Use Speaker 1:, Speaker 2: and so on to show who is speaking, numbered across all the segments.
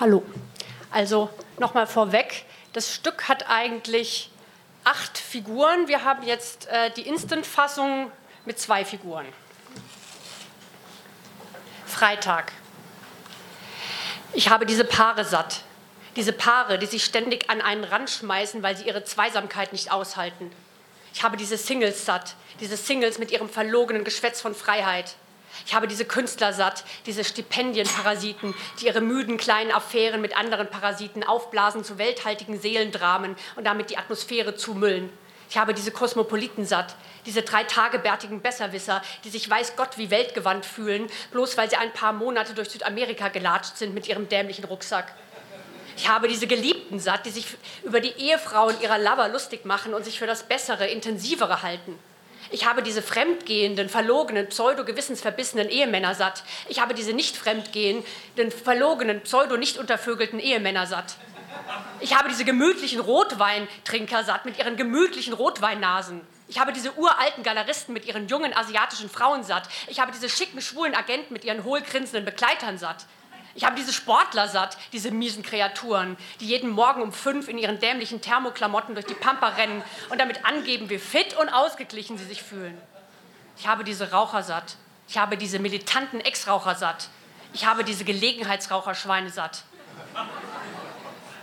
Speaker 1: Hallo. Also nochmal vorweg, das Stück hat eigentlich acht Figuren. Wir haben jetzt äh, die Instant-Fassung mit zwei Figuren. Freitag. Ich habe diese Paare satt. Diese Paare, die sich ständig an einen Rand schmeißen, weil sie ihre Zweisamkeit nicht aushalten. Ich habe diese Singles satt, diese Singles mit ihrem verlogenen Geschwätz von Freiheit. Ich habe diese Künstler satt, diese Stipendienparasiten, die ihre müden kleinen Affären mit anderen Parasiten aufblasen zu welthaltigen Seelendramen und damit die Atmosphäre zumüllen. Ich habe diese Kosmopoliten satt, diese drei tagebärtigen Besserwisser, die sich weiß Gott wie weltgewandt fühlen, bloß weil sie ein paar Monate durch Südamerika gelatscht sind mit ihrem dämlichen Rucksack. Ich habe diese Geliebten satt, die sich über die Ehefrauen ihrer Lover lustig machen und sich für das Bessere, Intensivere halten. Ich habe diese fremdgehenden, verlogenen, pseudo-gewissensverbissenen Ehemänner satt. Ich habe diese nicht fremdgehenden, verlogenen, pseudo-nicht untervögelten Ehemänner satt. Ich habe diese gemütlichen Rotweintrinker satt mit ihren gemütlichen Rotweinnasen. Ich habe diese uralten Galeristen mit ihren jungen asiatischen Frauen satt. Ich habe diese schicken, schwulen Agenten mit ihren hohlgrinsenden Begleitern satt. Ich habe diese Sportler satt, diese miesen Kreaturen, die jeden Morgen um fünf in ihren dämlichen Thermoklamotten durch die Pampa rennen und damit angeben, wie fit und ausgeglichen sie sich fühlen. Ich habe diese Raucher satt. Ich habe diese militanten Ex-Raucher satt. Ich habe diese Gelegenheitsraucherschweine satt.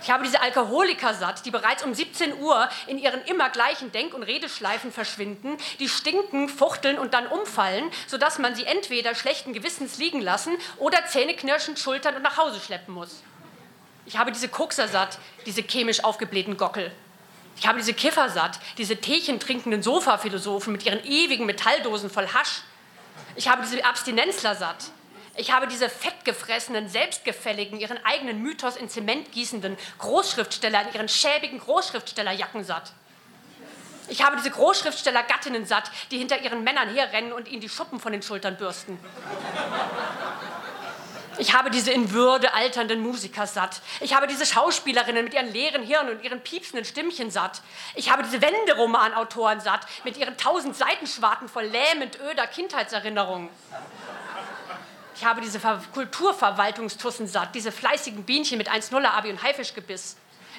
Speaker 1: Ich habe diese Alkoholiker satt, die bereits um 17 Uhr in ihren immer gleichen Denk- und Redeschleifen verschwinden, die stinken, fuchteln und dann umfallen, sodass man sie entweder schlechten Gewissens liegen lassen oder zähneknirschend schultern und nach Hause schleppen muss. Ich habe diese Kokser satt, diese chemisch aufgeblähten Gockel. Ich habe diese Kiffer satt, diese Teechen trinkenden Sofaphilosophen mit ihren ewigen Metalldosen voll Hasch. Ich habe diese Abstinenzler satt, ich habe diese fettgefressenen, selbstgefälligen, ihren eigenen Mythos in Zement gießenden Großschriftsteller in ihren schäbigen Großschriftstellerjacken satt. Ich habe diese Großschriftsteller-Gattinnen satt, die hinter ihren Männern herrennen und ihnen die Schuppen von den Schultern bürsten. Ich habe diese in Würde alternden Musiker satt. Ich habe diese Schauspielerinnen mit ihren leeren Hirnen und ihren piepsenden Stimmchen satt. Ich habe diese Wenderomanautoren satt mit ihren tausend Seitenschwarten voll lähmend öder Kindheitserinnerungen. Ich habe diese Kulturverwaltungstussen satt, diese fleißigen Bienchen mit 1-0er Abi und Haifischgebiss.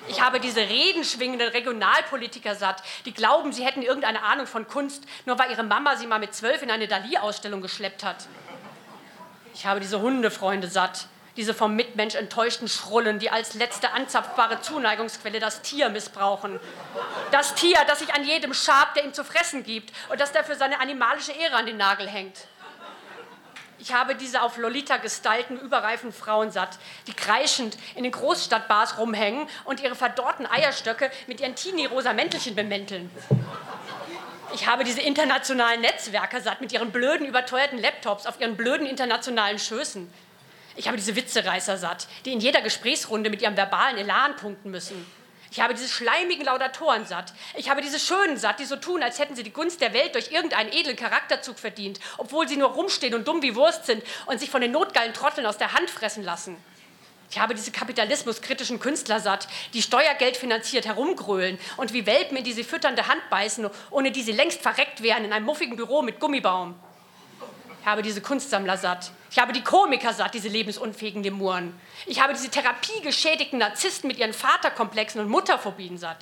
Speaker 1: Ich habe diese redenschwingenden Regionalpolitiker satt, die glauben, sie hätten irgendeine Ahnung von Kunst, nur weil ihre Mama sie mal mit zwölf in eine Dali-Ausstellung geschleppt hat. Ich habe diese Hundefreunde satt, diese vom Mitmensch enttäuschten Schrullen, die als letzte anzapfbare Zuneigungsquelle das Tier missbrauchen. Das Tier, das sich an jedem schabt, der ihm zu fressen gibt und das dafür seine animalische Ehre an den Nagel hängt. Ich habe diese auf Lolita gestylten, überreifen Frauen satt, die kreischend in den Großstadtbars rumhängen und ihre verdorrten Eierstöcke mit ihren teenie-rosa Mäntelchen bemänteln. Ich habe diese internationalen Netzwerker satt mit ihren blöden, überteuerten Laptops auf ihren blöden internationalen Schößen. Ich habe diese Witzereißer satt, die in jeder Gesprächsrunde mit ihrem verbalen Elan punkten müssen. Ich habe diese schleimigen Laudatoren satt. Ich habe diese Schönen satt, die so tun, als hätten sie die Gunst der Welt durch irgendeinen edlen Charakterzug verdient, obwohl sie nur rumstehen und dumm wie Wurst sind und sich von den notgeilen Trotteln aus der Hand fressen lassen. Ich habe diese kapitalismuskritischen Künstler satt, die Steuergeld finanziert herumgrölen und wie Welpen in die sie fütternde Hand beißen, ohne die sie längst verreckt wären in einem muffigen Büro mit Gummibaum. Ich habe diese Kunstsammler satt, ich habe die Komiker satt, diese lebensunfähigen Lemuren. Ich habe diese therapiegeschädigten Narzissten mit ihren Vaterkomplexen und Mutterphobien satt.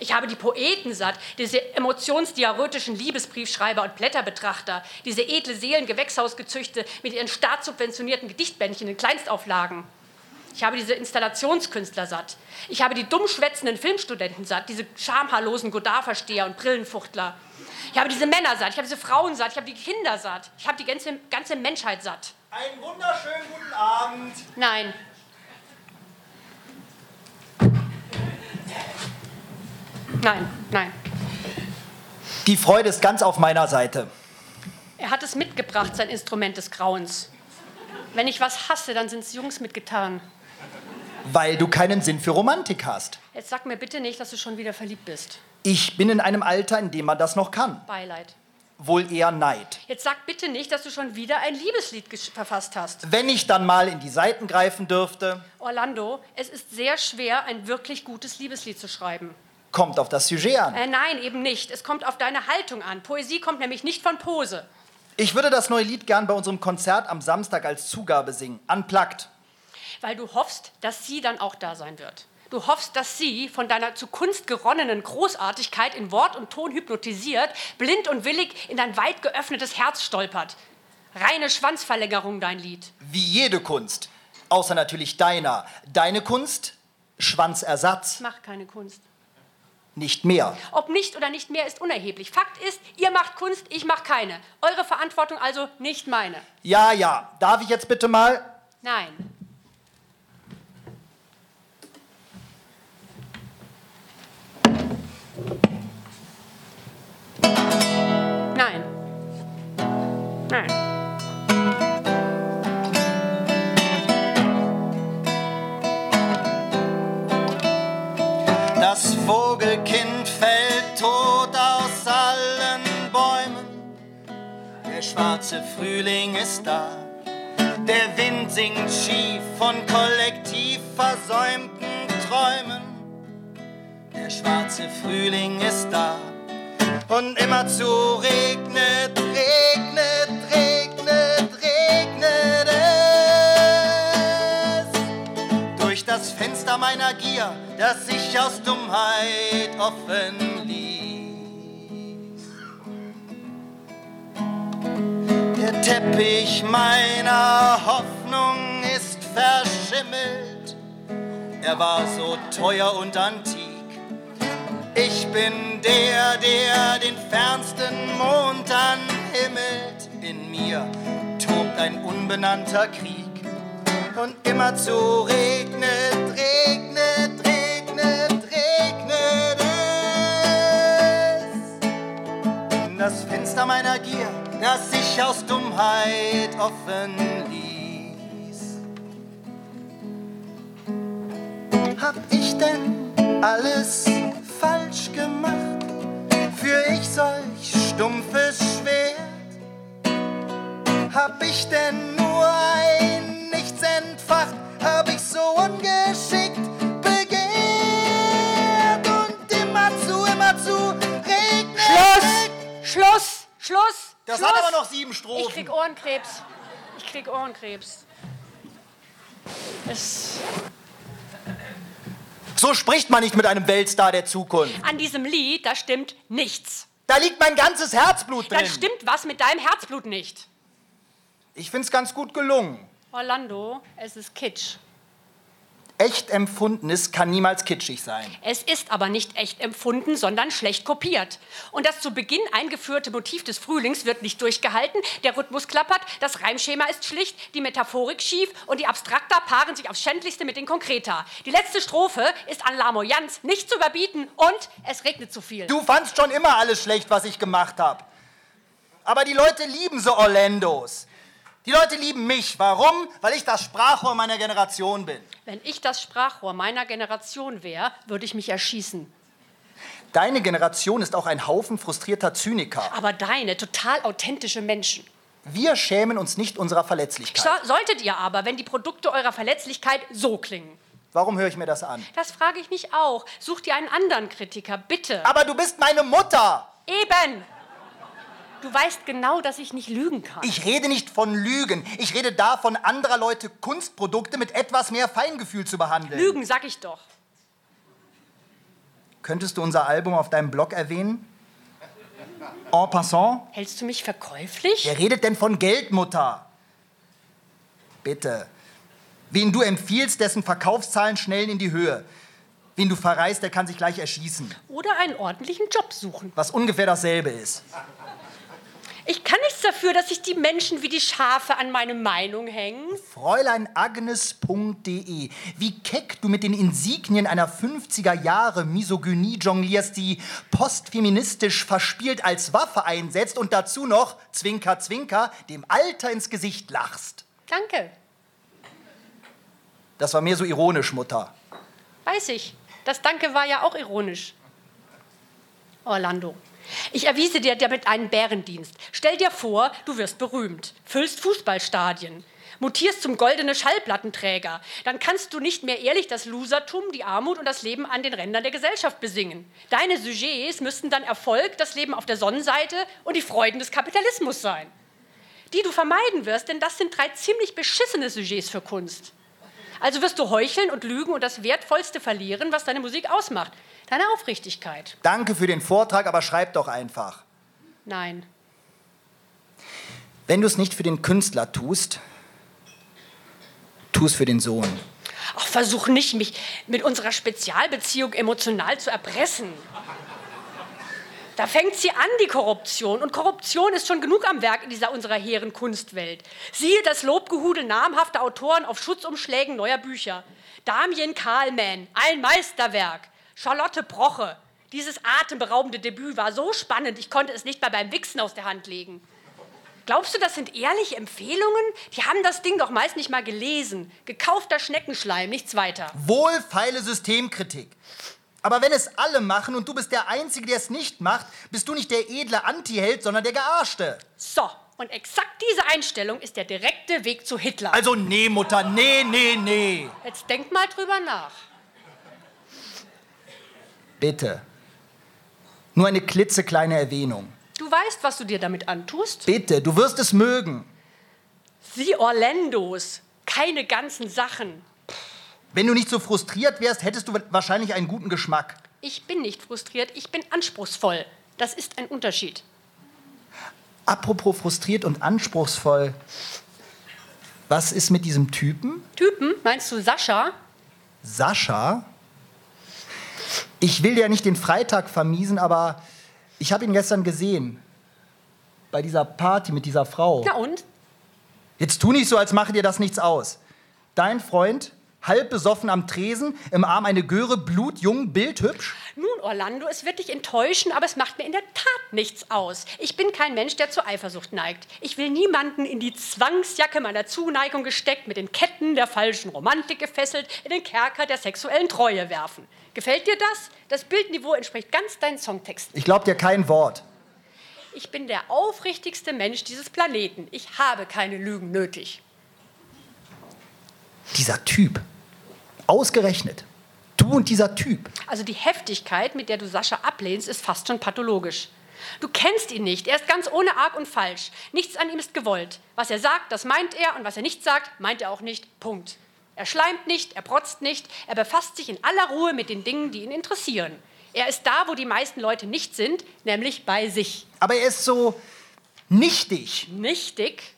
Speaker 1: Ich habe die Poeten satt, diese emotionsdiarrhytischen Liebesbriefschreiber und Blätterbetrachter, diese edle Seelengewächshausgezüchte mit ihren staatssubventionierten Gedichtbändchen in Kleinstauflagen. Ich habe diese Installationskünstler satt. Ich habe die dummschwätzenden Filmstudenten satt, diese schamhaarlosen Godard-Versteher und Brillenfuchtler. Ich habe diese Männer satt, ich habe diese Frauen satt, ich habe die Kinder satt, ich habe die ganze, ganze Menschheit satt.
Speaker 2: Einen wunderschönen guten Abend.
Speaker 1: Nein. Nein, nein.
Speaker 2: Die Freude ist ganz auf meiner Seite.
Speaker 1: Er hat es mitgebracht, sein Instrument des Grauens. Wenn ich was hasse, dann sind es Jungs mit Gitarren.
Speaker 2: Weil du keinen Sinn für Romantik hast.
Speaker 1: Jetzt sag mir bitte nicht, dass du schon wieder verliebt bist.
Speaker 2: Ich bin in einem Alter, in dem man das noch kann.
Speaker 1: Beileid.
Speaker 2: Wohl eher Neid.
Speaker 1: Jetzt sag bitte nicht, dass du schon wieder ein Liebeslied verfasst hast.
Speaker 2: Wenn ich dann mal in die Seiten greifen dürfte.
Speaker 1: Orlando, es ist sehr schwer, ein wirklich gutes Liebeslied zu schreiben.
Speaker 2: Kommt auf das Sujet an.
Speaker 1: Äh, nein, eben nicht. Es kommt auf deine Haltung an. Poesie kommt nämlich nicht von Pose.
Speaker 2: Ich würde das neue Lied gern bei unserem Konzert am Samstag als Zugabe singen. Unplugged.
Speaker 1: Weil du hoffst, dass sie dann auch da sein wird. Du hoffst, dass sie, von deiner zu Kunst geronnenen Großartigkeit in Wort und Ton hypnotisiert, blind und willig in dein weit geöffnetes Herz stolpert. Reine Schwanzverlängerung, dein Lied.
Speaker 2: Wie jede Kunst. Außer natürlich deiner. Deine Kunst, Schwanzersatz.
Speaker 1: Ich mach keine Kunst.
Speaker 2: Nicht mehr.
Speaker 1: Ob nicht oder nicht mehr ist unerheblich. Fakt ist, ihr macht Kunst, ich mach keine. Eure Verantwortung also nicht meine.
Speaker 2: Ja, ja. Darf ich jetzt bitte mal?
Speaker 1: Nein. Nein.
Speaker 2: Das Vogelkind fällt tot aus allen Bäumen. Der schwarze Frühling ist da. Der Wind singt schief von kollektiv versäumten Träumen. Der schwarze Frühling ist da. Und immerzu regnet, Fenster meiner Gier, das sich aus Dummheit offen ließ. Der Teppich meiner Hoffnung ist verschimmelt. Er war so teuer und antik. Ich bin der, der den fernsten Mond anhimmelt. In mir tobt ein unbenannter Krieg. Und immerzu regnet, regnet, regnet, regnet es. In das Fenster meiner Gier, das sich aus Dummheit offen ließ. Hab ich denn alles falsch gemacht? Für ich solch stumpfes Schwert? Hab ich denn nur ein Entfacht? Hab ich so ungeschickt begehrt? Und immerzu, immerzu regnet
Speaker 1: Schluss! Schluss! Schluss!
Speaker 2: Das
Speaker 1: Schluss!
Speaker 2: hat aber noch sieben
Speaker 1: Ich
Speaker 2: Strophen.
Speaker 1: krieg Ohrenkrebs. Ich krieg Ohrenkrebs. Es,
Speaker 2: So spricht man nicht mit einem Weltstar der Zukunft.
Speaker 1: an diesem Lied, da stimmt nichts.
Speaker 2: Da liegt mein ganzes Herzblut
Speaker 1: Dann
Speaker 2: drin.
Speaker 1: stimmt was mit deinem Herzblut nicht.
Speaker 2: Ich find's ganz gut gelungen.
Speaker 1: Orlando, es ist Kitsch.
Speaker 2: Echt empfundenes kann niemals kitschig sein.
Speaker 1: Es ist aber nicht echt empfunden, sondern schlecht kopiert. Und das zu Beginn eingeführte Motiv des Frühlings wird nicht durchgehalten, der Rhythmus klappert, das Reimschema ist schlicht, die Metaphorik schief und die Abstrakta paaren sich aufs Schändlichste mit den Konkreta. Die letzte Strophe ist an Lamoyanz nicht zu überbieten und es regnet zu viel.
Speaker 2: Du fandst schon immer alles schlecht, was ich gemacht habe. Aber die Leute lieben so Orlandos. Die Leute lieben mich. Warum? Weil ich das Sprachrohr meiner Generation bin.
Speaker 1: Wenn ich das Sprachrohr meiner Generation wäre, würde ich mich erschießen.
Speaker 2: Deine Generation ist auch ein Haufen frustrierter Zyniker.
Speaker 1: Aber deine, total authentische Menschen.
Speaker 2: Wir schämen uns nicht unserer
Speaker 1: So,
Speaker 2: Verletzlichkeit.
Speaker 1: solltet ihr aber, wenn die Produkte eurer Verletzlichkeit so klingen.
Speaker 2: Warum höre ich mir das an?
Speaker 1: Das frage ich mich auch. Such dir einen anderen Kritiker, bitte.
Speaker 2: Aber du bist meine Mutter.
Speaker 1: Eben! Du weißt genau, dass ich nicht lügen kann.
Speaker 2: Ich rede nicht von Lügen. Ich rede davon, anderer Leute Kunstprodukte mit etwas mehr Feingefühl zu behandeln.
Speaker 1: Lügen, sag ich doch.
Speaker 2: Könntest du unser Album auf deinem Blog erwähnen? En passant?
Speaker 1: Hältst du mich verkäuflich?
Speaker 2: Wer redet denn von Geld, Mutter? Bitte. Wen du empfiehlst, dessen Verkaufszahlen schnellen in die Höhe. Wen du verreist, der kann sich gleich erschießen.
Speaker 1: Oder einen ordentlichen Job suchen.
Speaker 2: Was ungefähr dasselbe ist.
Speaker 1: Ich kann nichts dafür, dass sich die Menschen wie die Schafe an meine Meinung hängen.
Speaker 2: Fräuleinagnes.de. Wie keck du mit den Insignien einer 50er Jahre Misogynie jonglierst, die postfeministisch verspielt als Waffe einsetzt und dazu noch, Zwinker, Zwinker, dem Alter ins Gesicht lachst.
Speaker 1: Danke.
Speaker 2: Das war mehr so ironisch, Mutter.
Speaker 1: Weiß ich. Das Danke war ja auch ironisch. Orlando. Ich erwiese dir damit einen Bärendienst. Stell dir vor, du wirst berühmt, füllst Fußballstadien, mutierst zum goldene Schallplattenträger. Dann kannst du nicht mehr ehrlich das Losertum, die Armut und das Leben an den Rändern der Gesellschaft besingen. Deine Sujets müssten dann Erfolg, das Leben auf der Sonnenseite und die Freuden des Kapitalismus sein. Die du vermeiden wirst, denn das sind drei ziemlich beschissene Sujets für Kunst. Also wirst du heucheln und lügen und das Wertvollste verlieren, was deine Musik ausmacht. Deine Aufrichtigkeit.
Speaker 2: Danke für den Vortrag, aber schreib doch einfach.
Speaker 1: Nein.
Speaker 2: Wenn du es nicht für den Künstler tust, tu es für den Sohn.
Speaker 1: Ach, versuch nicht, mich mit unserer Spezialbeziehung emotional zu erpressen. Da fängt sie an, die Korruption. Und Korruption ist schon genug am Werk in dieser unserer hehren Kunstwelt. Siehe das Lobgehudel namhafter Autoren auf Schutzumschlägen neuer Bücher. Damien Kahlmann, ein Meisterwerk. Charlotte Broche. Dieses atemberaubende Debüt war so spannend, ich konnte es nicht mal beim Wichsen aus der Hand legen. Glaubst du, das sind ehrliche Empfehlungen? Die haben das Ding doch meist nicht mal gelesen. Gekaufter Schneckenschleim, nichts weiter.
Speaker 2: Wohlfeile Systemkritik. Aber wenn es alle machen und du bist der Einzige, der es nicht macht, bist du nicht der edle Antiheld, sondern der Gearschte.
Speaker 1: So, und exakt diese Einstellung ist der direkte Weg zu Hitler.
Speaker 2: Also nee, Mutter, nee, nee, nee.
Speaker 1: Jetzt denk mal drüber nach.
Speaker 2: Bitte. Nur eine klitzekleine Erwähnung.
Speaker 1: Du weißt, was du dir damit antust?
Speaker 2: Bitte, du wirst es mögen.
Speaker 1: Sie Orlandos, keine ganzen Sachen.
Speaker 2: Wenn du nicht so frustriert wärst, hättest du wahrscheinlich einen guten Geschmack.
Speaker 1: Ich bin nicht frustriert, ich bin anspruchsvoll. Das ist ein Unterschied.
Speaker 2: Apropos frustriert und anspruchsvoll. Was ist mit diesem Typen?
Speaker 1: Typen? Meinst du Sascha?
Speaker 2: Sascha? Ich will ja nicht den Freitag vermiesen, aber ich habe ihn gestern gesehen. Bei dieser Party mit dieser Frau.
Speaker 1: Ja und?
Speaker 2: Jetzt tu nicht so, als mache dir das nichts aus. Dein Freund halb besoffen am Tresen, im Arm eine Göre, blutjung, bildhübsch?
Speaker 1: Nun, Orlando, es wird dich enttäuschen, aber es macht mir in der Tat nichts aus. Ich bin kein Mensch, der zur Eifersucht neigt. Ich will niemanden in die Zwangsjacke meiner Zuneigung gesteckt, mit den Ketten der falschen Romantik gefesselt, in den Kerker der sexuellen Treue werfen. Gefällt dir das? Das Bildniveau entspricht ganz deinen Songtexten.
Speaker 2: Ich glaub dir kein Wort.
Speaker 1: Ich bin der aufrichtigste Mensch dieses Planeten. Ich habe keine Lügen nötig.
Speaker 2: Dieser Typ. Ausgerechnet. Du und dieser Typ.
Speaker 1: Also die Heftigkeit, mit der du Sascha ablehnst, ist fast schon pathologisch. Du kennst ihn nicht. Er ist ganz ohne Arg und falsch. Nichts an ihm ist gewollt. Was er sagt, das meint er. Und was er nicht sagt, meint er auch nicht. Punkt. Er schleimt nicht, er protzt nicht. Er befasst sich in aller Ruhe mit den Dingen, die ihn interessieren. Er ist da, wo die meisten Leute nicht sind, nämlich bei sich.
Speaker 2: Aber er ist so nichtig.
Speaker 1: Nichtig?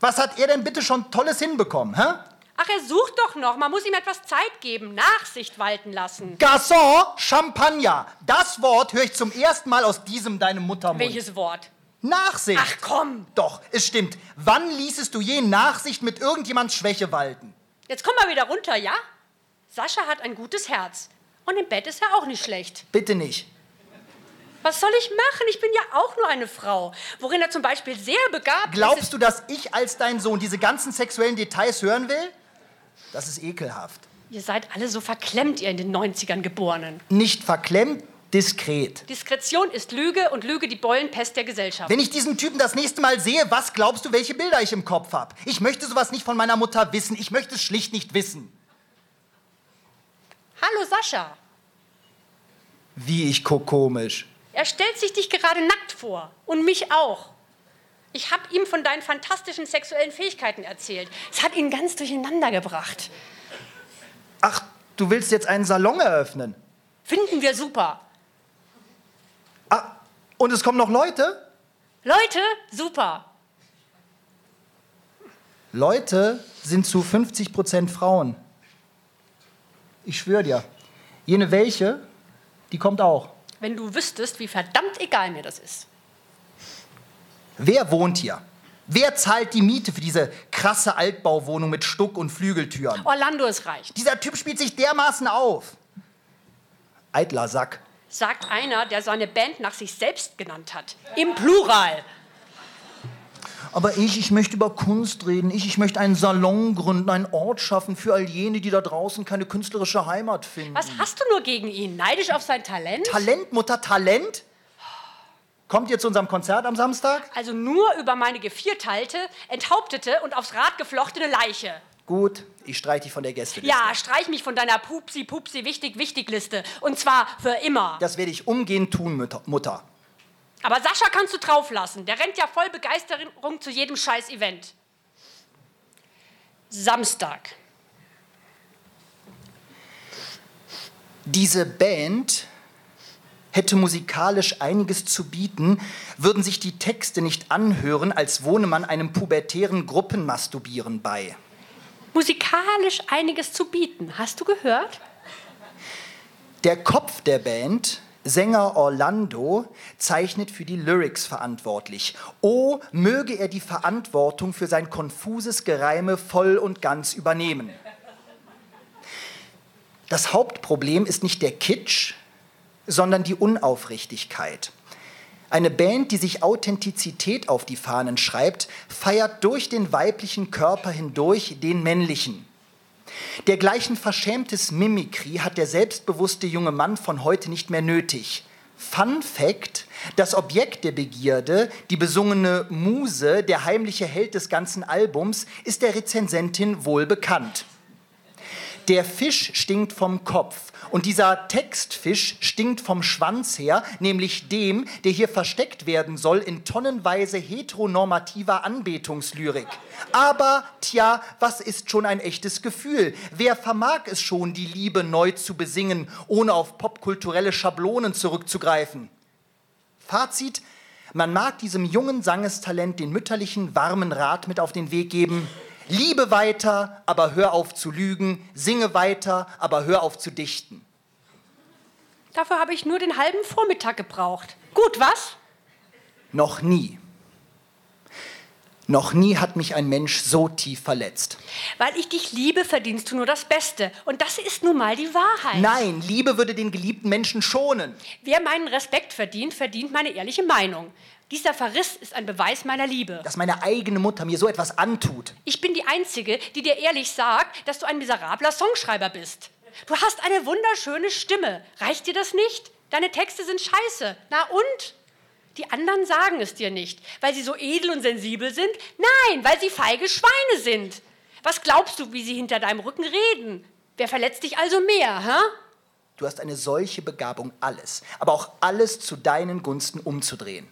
Speaker 2: Was hat er denn bitte schon Tolles hinbekommen, hä?
Speaker 1: Ach, er sucht doch noch. Man muss ihm etwas Zeit geben, Nachsicht walten lassen.
Speaker 2: Garçon, Champagner. Das Wort höre ich zum ersten Mal aus diesem deinem Muttermund.
Speaker 1: Welches Wort?
Speaker 2: Nachsicht.
Speaker 1: Ach komm.
Speaker 2: Doch, es stimmt. Wann ließest du je Nachsicht mit irgendjemands Schwäche walten?
Speaker 1: Jetzt komm mal wieder runter, ja? Sascha hat ein gutes Herz. Und im Bett ist er auch nicht schlecht.
Speaker 2: Bitte nicht.
Speaker 1: Was soll ich machen? Ich bin ja auch nur eine Frau. Worin er zum Beispiel sehr begabt
Speaker 2: Glaubst
Speaker 1: ist.
Speaker 2: du, dass ich als dein Sohn diese ganzen sexuellen Details hören will? Das ist ekelhaft.
Speaker 1: Ihr seid alle so verklemmt, ihr in den 90ern Geborenen.
Speaker 2: Nicht verklemmt, diskret.
Speaker 1: Diskretion ist Lüge und Lüge die Beulenpest der Gesellschaft.
Speaker 2: Wenn ich diesen Typen das nächste Mal sehe, was glaubst du, welche Bilder ich im Kopf habe? Ich möchte sowas nicht von meiner Mutter wissen. Ich möchte es schlicht nicht wissen.
Speaker 1: Hallo Sascha.
Speaker 2: Wie ich guck komisch.
Speaker 1: Er stellt sich dich gerade nackt vor. Und mich auch. Ich habe ihm von deinen fantastischen sexuellen Fähigkeiten erzählt. Es hat ihn ganz durcheinander gebracht.
Speaker 2: Ach, du willst jetzt einen Salon eröffnen?
Speaker 1: Finden wir super.
Speaker 2: Ah, und es kommen noch Leute?
Speaker 1: Leute, super.
Speaker 2: Leute sind zu 50 Prozent Frauen. Ich schwöre dir. Jene welche, die kommt auch.
Speaker 1: Wenn du wüsstest, wie verdammt egal mir das ist.
Speaker 2: Wer wohnt hier? Wer zahlt die Miete für diese krasse Altbauwohnung mit Stuck und Flügeltüren?
Speaker 1: Orlando ist reich.
Speaker 2: Dieser Typ spielt sich dermaßen auf. Eitler Sack.
Speaker 1: Sagt einer, der seine Band nach sich selbst genannt hat. Im Plural.
Speaker 2: Aber ich, ich möchte über Kunst reden. Ich, ich möchte einen Salon gründen, einen Ort schaffen für all jene, die da draußen keine künstlerische Heimat finden.
Speaker 1: Was hast du nur gegen ihn? Neidisch auf sein Talent?
Speaker 2: Talent, Mutter, Talent? Kommt ihr zu unserem Konzert am Samstag?
Speaker 1: Also nur über meine gevierteilte, enthauptete und aufs Rad geflochtene Leiche.
Speaker 2: Gut, ich streich dich von der Gästeliste.
Speaker 1: Ja, streich mich von deiner Pupsi-Pupsi-Wichtig-Wichtig-Liste. Und zwar für immer.
Speaker 2: Das werde ich umgehend tun, Mutter.
Speaker 1: Aber Sascha kannst du drauflassen. Der rennt ja voll Begeisterung zu jedem scheiß Event. Samstag.
Speaker 2: Diese Band hätte musikalisch einiges zu bieten, würden sich die Texte nicht anhören, als wohne man einem pubertären Gruppenmasturbieren bei.
Speaker 1: Musikalisch einiges zu bieten, hast du gehört?
Speaker 2: Der Kopf der Band, Sänger Orlando, zeichnet für die Lyrics verantwortlich. Oh, möge er die Verantwortung für sein konfuses Gereime voll und ganz übernehmen. Das Hauptproblem ist nicht der Kitsch, sondern die Unaufrichtigkeit. Eine Band, die sich Authentizität auf die Fahnen schreibt, feiert durch den weiblichen Körper hindurch den männlichen. Dergleichen verschämtes Mimikry hat der selbstbewusste junge Mann von heute nicht mehr nötig. Fun Fact: Das Objekt der Begierde, die besungene Muse, der heimliche Held des ganzen Albums, ist der Rezensentin wohl bekannt. Der Fisch stinkt vom Kopf und dieser Textfisch stinkt vom Schwanz her, nämlich dem, der hier versteckt werden soll in tonnenweise heteronormativer Anbetungslyrik. Aber, tja, was ist schon ein echtes Gefühl? Wer vermag es schon, die Liebe neu zu besingen, ohne auf popkulturelle Schablonen zurückzugreifen? Fazit, man mag diesem jungen Sangestalent den mütterlichen, warmen Rat mit auf den Weg geben, Liebe weiter, aber hör auf zu lügen. Singe weiter, aber hör auf zu dichten.
Speaker 1: Dafür habe ich nur den halben Vormittag gebraucht. Gut, was?
Speaker 2: Noch nie. Noch nie hat mich ein Mensch so tief verletzt.
Speaker 1: Weil ich dich liebe, verdienst du nur das Beste. Und das ist nun mal die Wahrheit.
Speaker 2: Nein, Liebe würde den geliebten Menschen schonen.
Speaker 1: Wer meinen Respekt verdient, verdient meine ehrliche Meinung. Dieser Verriss ist ein Beweis meiner Liebe.
Speaker 2: Dass meine eigene Mutter mir so etwas antut.
Speaker 1: Ich bin die Einzige, die dir ehrlich sagt, dass du ein miserabler Songschreiber bist. Du hast eine wunderschöne Stimme. Reicht dir das nicht? Deine Texte sind scheiße. Na und? Die anderen sagen es dir nicht, weil sie so edel und sensibel sind. Nein, weil sie feige Schweine sind. Was glaubst du, wie sie hinter deinem Rücken reden? Wer verletzt dich also mehr, hä?
Speaker 2: Du hast eine solche Begabung, alles, aber auch alles zu deinen Gunsten umzudrehen.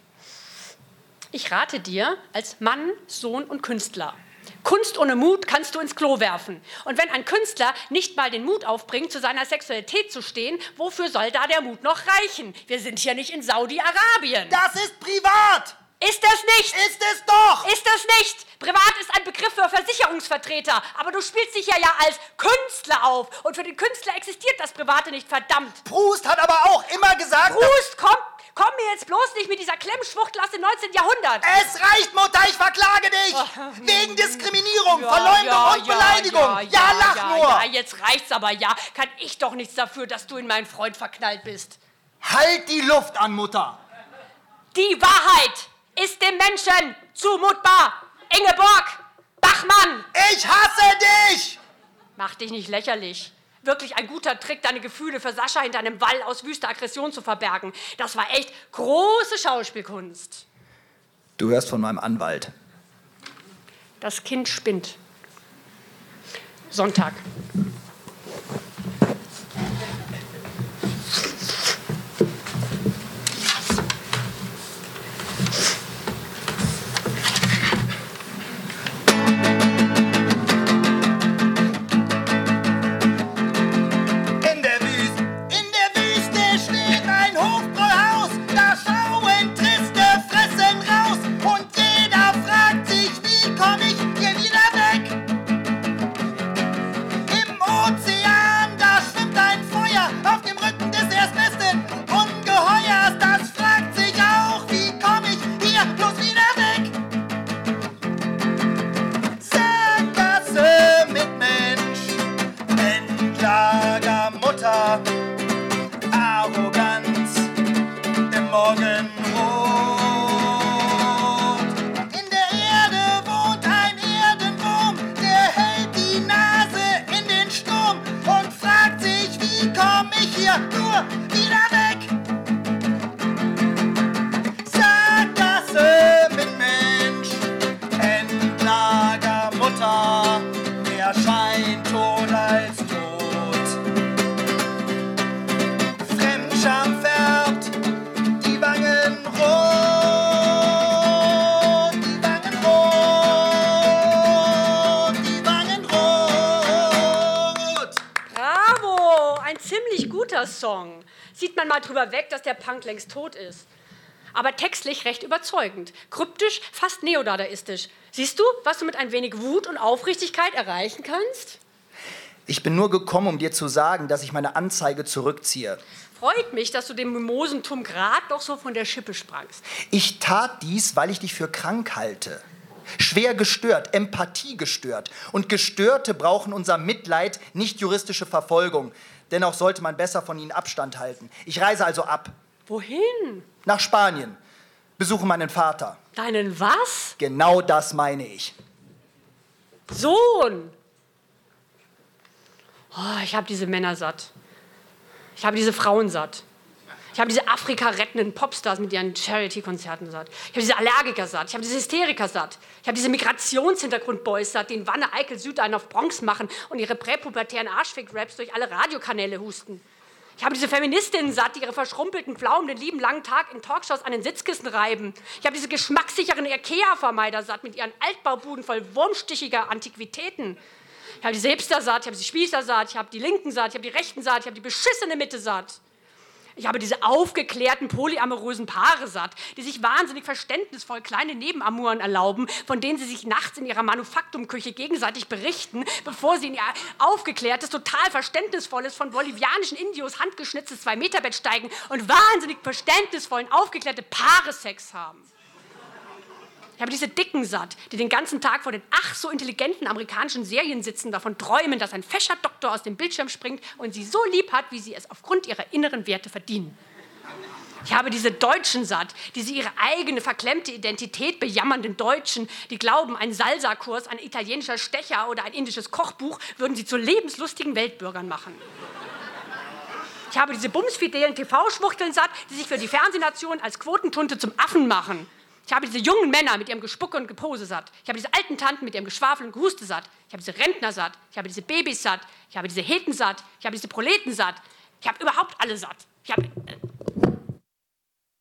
Speaker 1: Ich rate dir als Mann, Sohn und Künstler. Kunst ohne Mut kannst du ins Klo werfen. Und wenn ein Künstler nicht mal den Mut aufbringt, zu seiner Sexualität zu stehen, wofür soll da der Mut noch reichen? Wir sind hier nicht in Saudi-Arabien.
Speaker 2: Das ist privat!
Speaker 1: Ist es nicht?
Speaker 2: Ist es doch!
Speaker 1: Ist es nicht? Privat ist ein Begriff für Versicherungsvertreter. Aber du spielst dich ja, ja als Künstler auf. Und für den Künstler existiert das Private nicht, verdammt.
Speaker 2: Proust hat aber auch immer gesagt.
Speaker 1: Proust kommt Komm mir jetzt bloß nicht mit dieser Klemmschwuchtel aus dem 19. Jahrhundert.
Speaker 2: Es reicht, Mutter, ich verklage dich. Wegen Diskriminierung, ja, Verleumdung ja, und Beleidigung. Ja, ja lach nur.
Speaker 1: Ja, jetzt reicht's aber ja. Kann ich doch nichts dafür, dass du in meinen Freund verknallt bist.
Speaker 2: Halt die Luft an, Mutter.
Speaker 1: Die Wahrheit ist dem Menschen zumutbar. Ingeborg, Bachmann.
Speaker 2: Ich hasse dich.
Speaker 1: Mach dich nicht lächerlich wirklich ein guter Trick, deine Gefühle für Sascha hinter einem Wall aus wüster Aggression zu verbergen. Das war echt große Schauspielkunst.
Speaker 2: Du hörst von meinem Anwalt.
Speaker 1: Das Kind spinnt. Sonntag.
Speaker 2: wieder weg. Sackgasse mit Mensch, Endlager Mutter, wer scheint tot als tot. Fremdscham färbt die Wangen rot, die Wangen rot, die Wangen rot.
Speaker 1: Bravo, ein ziemlich guter Song. Sieht man mal drüber weg, dass der Punk längst tot ist. Aber textlich recht überzeugend. Kryptisch, fast neodadaistisch. Siehst du, was du mit ein wenig Wut und Aufrichtigkeit erreichen kannst?
Speaker 2: Ich bin nur gekommen, um dir zu sagen, dass ich meine Anzeige zurückziehe.
Speaker 1: Freut mich, dass du dem Mimosentum grad noch so von der Schippe sprangst.
Speaker 2: Ich tat dies, weil ich dich für krank halte. Schwer gestört, Empathie gestört. Und Gestörte brauchen unser Mitleid, nicht juristische Verfolgung. Dennoch sollte man besser von ihnen Abstand halten. Ich reise also ab.
Speaker 1: Wohin?
Speaker 2: Nach Spanien. Besuche meinen Vater.
Speaker 1: Deinen was?
Speaker 2: Genau das meine ich.
Speaker 1: Sohn! Oh, ich habe diese Männer satt. Ich habe diese Frauen satt. Ich habe diese Afrika-rettenden Popstars mit ihren Charity-Konzerten satt. Ich habe diese Allergiker satt. Ich habe diese Hysteriker satt. Ich habe diese Migrationshintergrund-Boys satt, die in Wanne, Eickel, Süd einen auf Bronx machen und ihre präpubertären Arschfick-Raps durch alle Radiokanäle husten. Ich habe diese Feministinnen satt, die ihre verschrumpelten Pflaumen den lieben langen Tag in Talkshows an den Sitzkissen reiben. Ich habe diese geschmackssicheren Ikea-Vermeider satt mit ihren Altbaubuden voll wurmstichiger Antiquitäten. Ich habe die Selbster satt, ich habe die Spießer satt, ich habe die Linken satt, ich habe die Rechten satt, ich habe die beschissene Mitte satt. Ich habe diese aufgeklärten, polyamorösen Paare satt, die sich wahnsinnig verständnisvoll kleine Nebenamuren erlauben, von denen sie sich nachts in ihrer Manufaktumküche gegenseitig berichten, bevor sie in ihr aufgeklärtes, total verständnisvolles, von bolivianischen Indios handgeschnitztes Zwei-Meter-Bett steigen und wahnsinnig verständnisvollen, aufgeklärte Paare Sex haben. Ich habe diese Dicken satt, die den ganzen Tag vor den ach so intelligenten amerikanischen Serien sitzen, davon träumen, dass ein fescher Doktor aus dem Bildschirm springt und sie so lieb hat, wie sie es aufgrund ihrer inneren Werte verdienen. Ich habe diese Deutschen satt, diese ihre eigene verklemmte Identität bejammernden Deutschen, die glauben, ein Salsa-Kurs, ein italienischer Stecher oder ein indisches Kochbuch würden sie zu lebenslustigen Weltbürgern machen. Ich habe diese bumsfidelen TV-Schwuchteln satt, die sich für die Fernsehnation als Quotentunte zum Affen machen. Ich habe diese jungen Männer mit ihrem Gespucke und Gepose satt. Ich habe diese alten Tanten mit ihrem Geschwafel und Gehuste satt. Ich habe diese Rentner satt. Ich habe diese Babys satt. Ich habe diese Heten satt. Ich habe diese Proleten satt. Ich habe überhaupt alle satt. Ich habe. Äh,